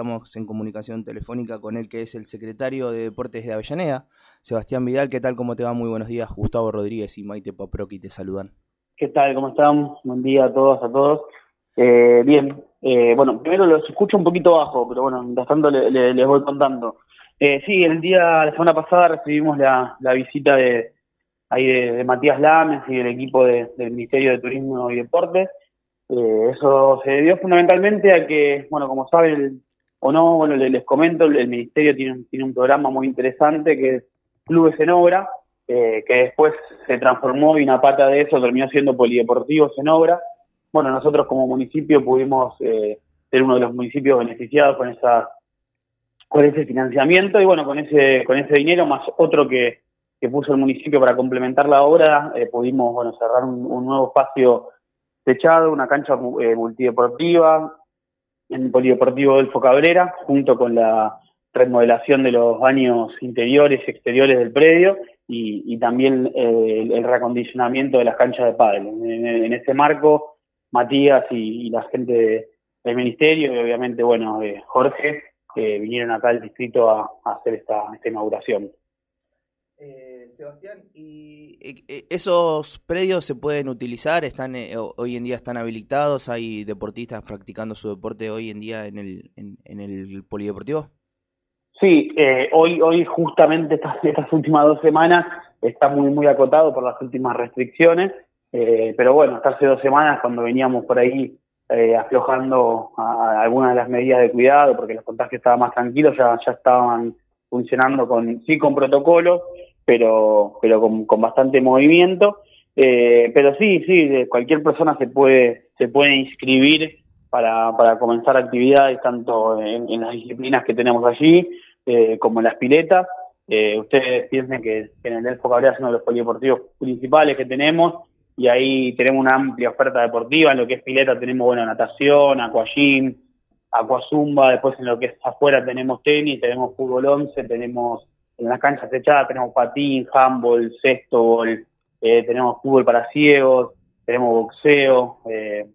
Estamos en comunicación telefónica con él, que es el secretario de Deportes de Avellaneda, Sebastián Vidal. ¿Qué tal? ¿Cómo te va? Muy buenos días. Gustavo Rodríguez y Maite Paproqui te saludan. ¿Qué tal? ¿Cómo están? Buen día a todos, a todos. Eh, bien, eh, bueno, primero los escucho un poquito bajo, pero bueno, mientras tanto les voy contando. Eh, sí, el día, la semana pasada recibimos la, visita de, ahí de, Matías Lames y del equipo del Ministerio de Turismo y Deportes. eso se debió fundamentalmente a que, bueno, como saben, el, o no, bueno, les, comento, el, Ministerio tiene, tiene un programa muy interesante que es Clubes en Obra, eh, que después se transformó y una pata de eso terminó siendo Polideportivos en Obra. Bueno, nosotros como municipio pudimos eh, ser uno de los municipios beneficiados con esa con ese financiamiento y bueno, con ese con ese dinero más otro que, que puso el municipio para complementar la obra, eh, pudimos bueno cerrar un, un, nuevo espacio techado, una cancha multideportiva, en el Polideportivo Delfo Cabrera, junto con la remodelación de los baños interiores y exteriores del predio y, también eh, el, reacondicionamiento de las canchas de pádel. En, ese marco, Matías y, la gente del ministerio y obviamente, bueno, eh, Jorge, vinieron acá al distrito a, hacer esta inauguración. Eh, Sebastián, ¿y eh, esos predios se pueden utilizar? ¿Están eh, hoy en día están habilitados? ¿Hay deportistas practicando su deporte hoy en día en el, en, el polideportivo? Sí, hoy, hoy justamente estas, estas últimas dos semanas está muy, muy acotado por las últimas restricciones, pero bueno, hasta hace dos semanas cuando veníamos por ahí aflojando algunas de las medidas de cuidado, porque los contagios estaban más tranquilos, ya, ya estaban funcionando con, sí con protocolos, pero, pero con, con bastante movimiento. Eh, pero sí, sí, cualquier persona se puede, se puede inscribir para, para comenzar actividades tanto en, las disciplinas que tenemos allí eh, como en las piletas. Eh, ustedes piensen que, en el Delfo Cabrera es uno de los polideportivos principales que tenemos y ahí tenemos una amplia oferta deportiva. En lo que es pileta tenemos bueno natación, aquagym, aquazumba, después en lo que es afuera tenemos tenis, tenemos fútbol 11, tenemos en las canchas echadas tenemos patín, handball, cesto, eh, tenemos fútbol para ciegos, tenemos boxeo, eh,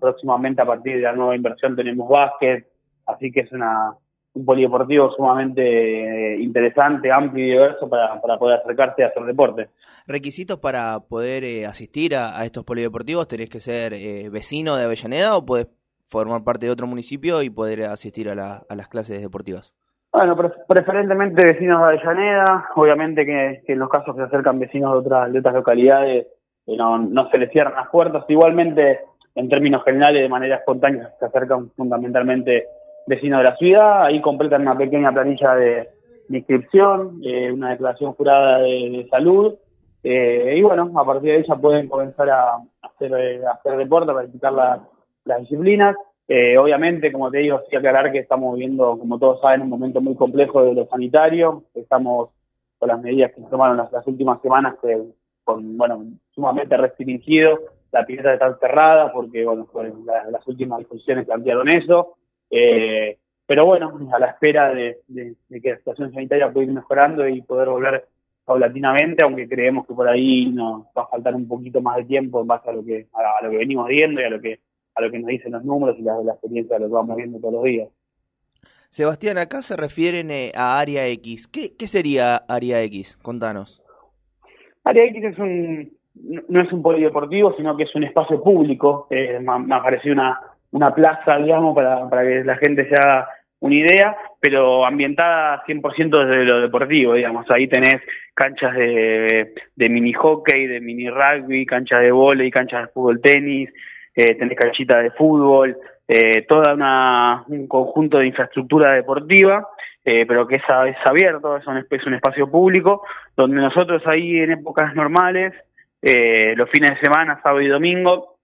próximamente a partir de la nueva inversión tenemos básquet, así que es una, un polideportivo sumamente eh, interesante, amplio y diverso para, para poder acercarse a hacer deporte. ¿Requisitos para poder eh, asistir a, estos polideportivos? ¿Tenés que ser vecino de Avellaneda o podés formar parte de otro municipio y poder asistir a las clases deportivas? Bueno, preferentemente vecinos de Avellaneda, obviamente que, en los casos que se acercan vecinos de otras, de otras localidades eh, no, se les cierran las puertas. Igualmente, en términos generales, de manera espontánea, se acercan fundamentalmente vecinos de la ciudad, ahí completan una pequeña planilla de, inscripción, eh, una declaración jurada de, salud, eh, y bueno, a partir de ya pueden comenzar a hacer, a hacer deporte, a practicar las disciplinas. Eh, obviamente, como te digo, sí aclarar que estamos viviendo, como todos saben, un momento muy complejo de lo sanitario. Estamos con las medidas que se tomaron las, últimas semanas, que con, bueno, sumamente restringido. La pileta está cerrada porque, bueno, las últimas discusiones plantearon eso. Eh, pero bueno, a la espera de, que la situación sanitaria pueda ir mejorando y poder volver paulatinamente, aunque creemos que por ahí nos va a faltar un poquito más de tiempo en base a lo que, a lo que venimos viendo y a lo que a lo que nos dicen los números y la, la experiencia de lo que vamos viendo todos los días. Sebastián, acá se refieren eh, a Área X. ¿Qué, ¿Qué, sería Área X? Contanos. Área X es un, no es un polideportivo, sino que es un espacio público. Eh, me, ha parecido una, una plaza, digamos, para, para que la gente se haga una idea, pero ambientada 100% desde lo deportivo, digamos. Ahí tenés canchas de, de mini hockey, de mini rugby, canchas de volei, canchas de fútbol tenis, eh, tenés canchita de fútbol, eh, toda una, un conjunto de infraestructura deportiva, eh, pero que es, es abierto, es un, es un espacio público, donde nosotros ahí en épocas normales, eh, los fines de semana, sábado y domingo,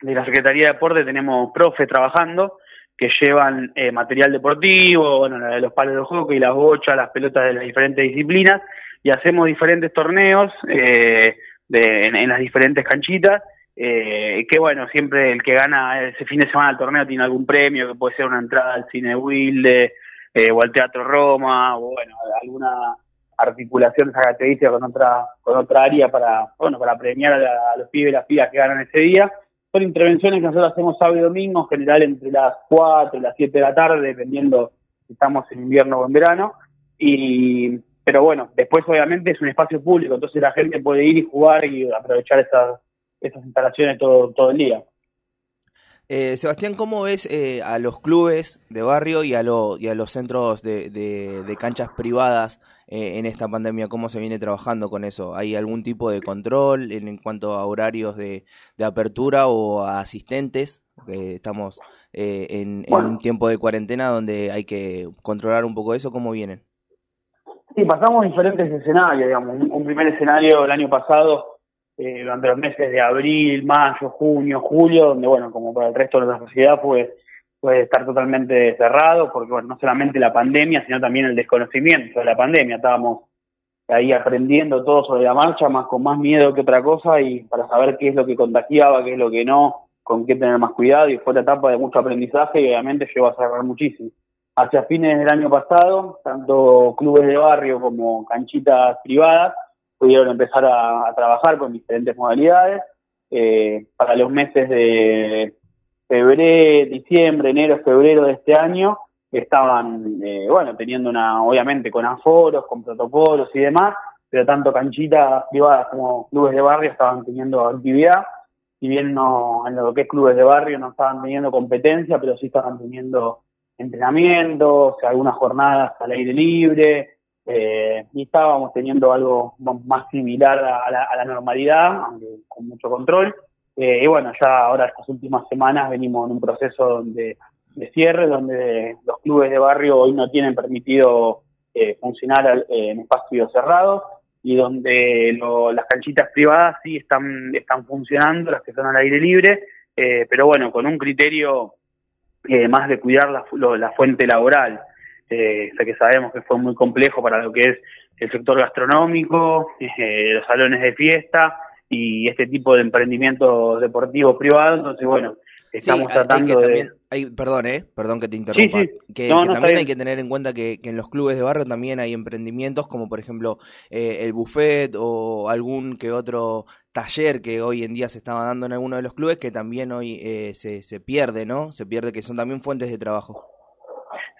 de la Secretaría de Deporte tenemos profes trabajando que llevan eh, material deportivo, bueno, los palos de hockey, las bochas, las pelotas de las diferentes disciplinas, y hacemos diferentes torneos de, en, las diferentes canchitas, eh, que bueno, siempre el que gana ese fin de semana el torneo tiene algún premio, que puede ser una entrada al cine Wilde, eh, o al Teatro Roma, o bueno, alguna articulación característica con otra con otra área para bueno para premiar a, los pibes y las pibas que ganan ese día son intervenciones que nosotros hacemos sábado y domingo, en general entre las 4 y las 7 de la tarde, dependiendo si estamos en invierno o en verano. Y, pero bueno, después obviamente es un espacio público, entonces la gente puede ir y jugar y aprovechar esas, esas instalaciones todo, todo el día. Eh, Sebastián, ¿cómo ves eh, a los clubes de barrio y a, y a los centros de, de, canchas privadas eh, en esta pandemia? ¿Cómo se viene trabajando con eso? ¿Hay algún tipo de control en, cuanto a horarios de, apertura o a asistentes? estamos en, un tiempo de cuarentena donde hay que controlar un poco eso. ¿Cómo vienen? Sí, pasamos diferentes escenarios, digamos. un primer escenario el año pasado eh, durante los meses de abril, mayo, junio, julio, donde, bueno, como para el resto de la sociedad puede, puede estar totalmente cerrado, porque, bueno, no solamente la pandemia, sino también el desconocimiento de la pandemia. Estábamos ahí aprendiendo todo sobre la marcha, más con más miedo que otra cosa, y para saber qué es lo que contagiaba, qué es lo que no, con qué tener más cuidado, y fue la etapa de mucho aprendizaje y obviamente llegó a cerrar muchísimo. Hacia fines del año pasado, tanto clubes de barrio como canchitas privadas pudieron empezar a, trabajar con diferentes modalidades. Eh, para los meses de febrero, diciembre, enero, febrero de este año, estaban, eh, bueno, teniendo una, obviamente con aforos, con protocolos y demás, pero tanto canchitas privadas como clubes de barrio estaban teniendo actividad. Si bien no, en lo que es clubes de barrio no estaban teniendo competencia, pero sí estaban teniendo entrenamientos, algunas jornadas al aire libre, eh, y estábamos teniendo algo más similar a la, normalidad, aunque con mucho control. Eh, y bueno, ya ahora estas últimas semanas venimos en un proceso de, cierre, donde los clubes de barrio hoy no tienen permitido eh, funcionar en espacios cerrados y donde las canchitas privadas sí están, están funcionando, las que son al aire libre, pero bueno, con un criterio más de cuidar la, la fuente laboral eh, que sabemos que fue muy complejo para lo que es el sector gastronómico, eh, los salones de fiesta y este tipo de emprendimientos deportivos privados. Entonces, bueno, estamos tratando de... perdón, eh, perdón que te interrumpa. Que, también hay que tener en cuenta que, en los clubes de barrio también hay emprendimientos como por ejemplo eh, el buffet o algún que otro taller que hoy en día se estaba dando en alguno de los clubes que también hoy eh, se, se pierde, ¿no? Se pierde que son también fuentes de trabajo.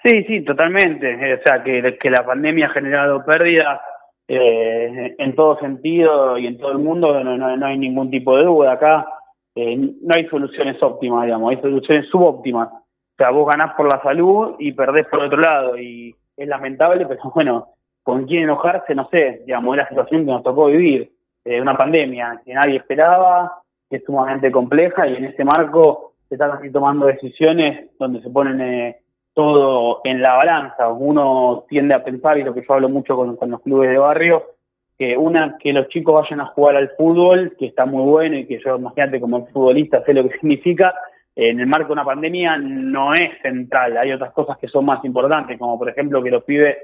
Sí, sí, totalmente. Eh, o sea, que, la pandemia ha generado pérdidas eh, en todo sentido y en todo el mundo, no, no, hay ningún tipo de duda. Acá eh, no hay soluciones óptimas, digamos, hay soluciones subóptimas. O sea, vos ganás por la salud y perdés por otro lado. Y es lamentable, pero bueno, con quién enojarse, no sé, digamos, es la situación que nos tocó vivir. una pandemia que nadie esperaba, que es sumamente compleja y en ese marco se están así tomando decisiones donde se ponen todo en la balanza. Uno tiende a pensar, y lo que yo hablo mucho con, los clubes de barrio, que una, que los chicos vayan a jugar al fútbol, que está muy bueno y que yo, imagínate, como futbolista sé lo que significa, en el marco de una pandemia no es central. Hay otras cosas que son más importantes, como por ejemplo que los pibes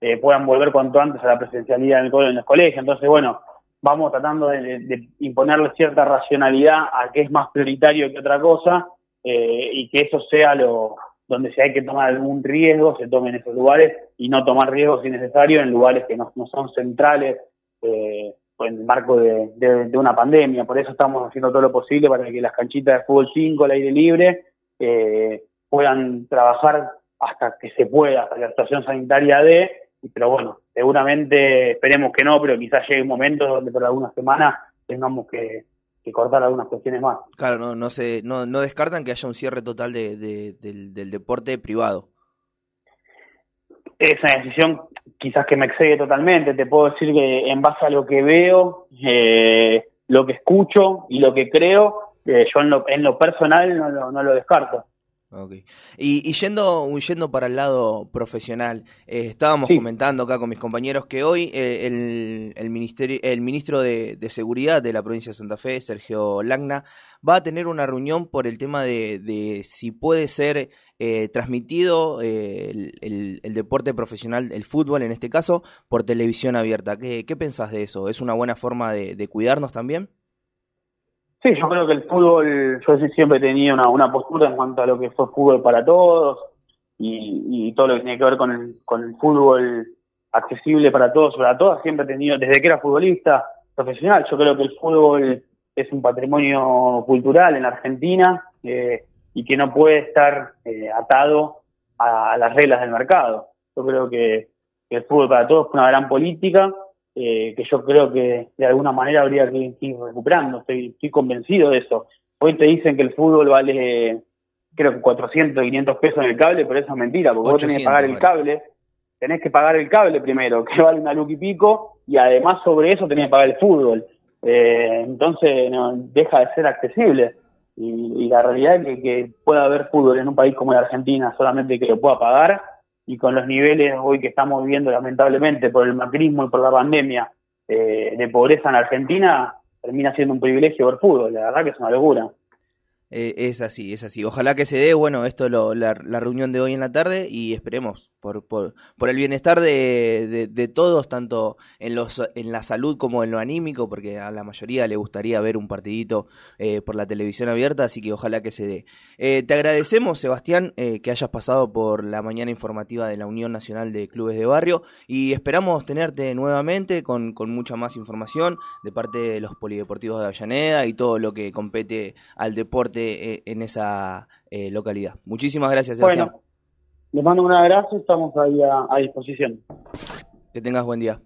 eh, puedan volver cuanto antes a la presencialidad en, el, en los colegios. Entonces, bueno, vamos tratando de, imponerle cierta racionalidad a qué es más prioritario que otra cosa eh, y que eso sea lo, donde si hay que tomar algún riesgo, se tome en esos lugares y no tomar riesgos innecesarios en lugares que no, son centrales eh, en el marco de, una pandemia. Por eso estamos haciendo todo lo posible para que las canchitas de fútbol 5 al aire libre eh, puedan trabajar hasta que se pueda, hasta la situación sanitaria de, pero bueno, seguramente esperemos que no, pero quizás llegue un momento donde por algunas semanas tengamos que que cortar algunas cuestiones más. Claro, no, no, se, no, no descartan que haya un cierre total de, del, deporte privado. Es una decisión quizás que me excede totalmente. Te puedo decir que en base a lo que veo, eh, lo que escucho y lo que creo, eh, yo en lo, en lo personal no, no lo descarto. Okay. Y, yendo, yendo para el lado profesional, eh, estábamos comentando acá con mis compañeros que hoy eh, el, el, ministerio, el ministro de, Seguridad de la provincia de Santa Fe, Sergio Lagna, va a tener una reunión por el tema de, si puede ser eh, transmitido el, el, deporte profesional, el fútbol en este caso, por televisión abierta. ¿Qué, qué pensás de eso? ¿Es una buena forma de cuidarnos también? Sí, yo creo que el fútbol, yo siempre tenido una, una postura en cuanto a lo que fue fútbol para todos y, todo lo que tiene que ver con el, con el fútbol accesible para todos, para todas, siempre he tenido, desde que era futbolista profesional, yo creo que el fútbol es un patrimonio cultural en Argentina eh, y que no puede estar eh, atado a, las reglas del mercado. Yo creo que, el fútbol para todos es una gran política eh, que yo creo que de alguna manera habría que ir recuperando. Estoy, estoy convencido de eso. Hoy te dicen que el fútbol vale creo que 400, 500 pesos en el cable, pero eso es mentira, porque vos tenés que pagar el cable, tenés que pagar el cable primero, que vale una luz y pico, y además sobre eso tenés que pagar el fútbol. Eh, entonces no, deja de ser accesible. Y, la realidad es que, que, pueda haber fútbol en un país como la Argentina solamente que lo pueda pagar, y con los niveles hoy que estamos viviendo lamentablemente por el macrismo y por la pandemia eh, de pobreza en Argentina, termina siendo un privilegio ver fútbol, la verdad que es una locura. Eh, es así, es así. Ojalá que se dé, bueno, esto lo, la, reunión de hoy en la tarde y esperemos por, por, por el bienestar de, de, todos, tanto en, los, en la salud como en lo anímico, porque a la mayoría le gustaría ver un partidito eh, por la televisión abierta, así que ojalá que se dé. Eh, te agradecemos, Sebastián, que hayas pasado por la mañana informativa de la Unión Nacional de Clubes de Barrio y esperamos tenerte nuevamente con, con mucha más información de parte de los polideportivos de Avellaneda y todo lo que compete al deporte eh, en esa eh, localidad. Muchísimas gracias, Sebastián. Les mando un abrazo, estamos ahí a disposición. Que tengas buen día.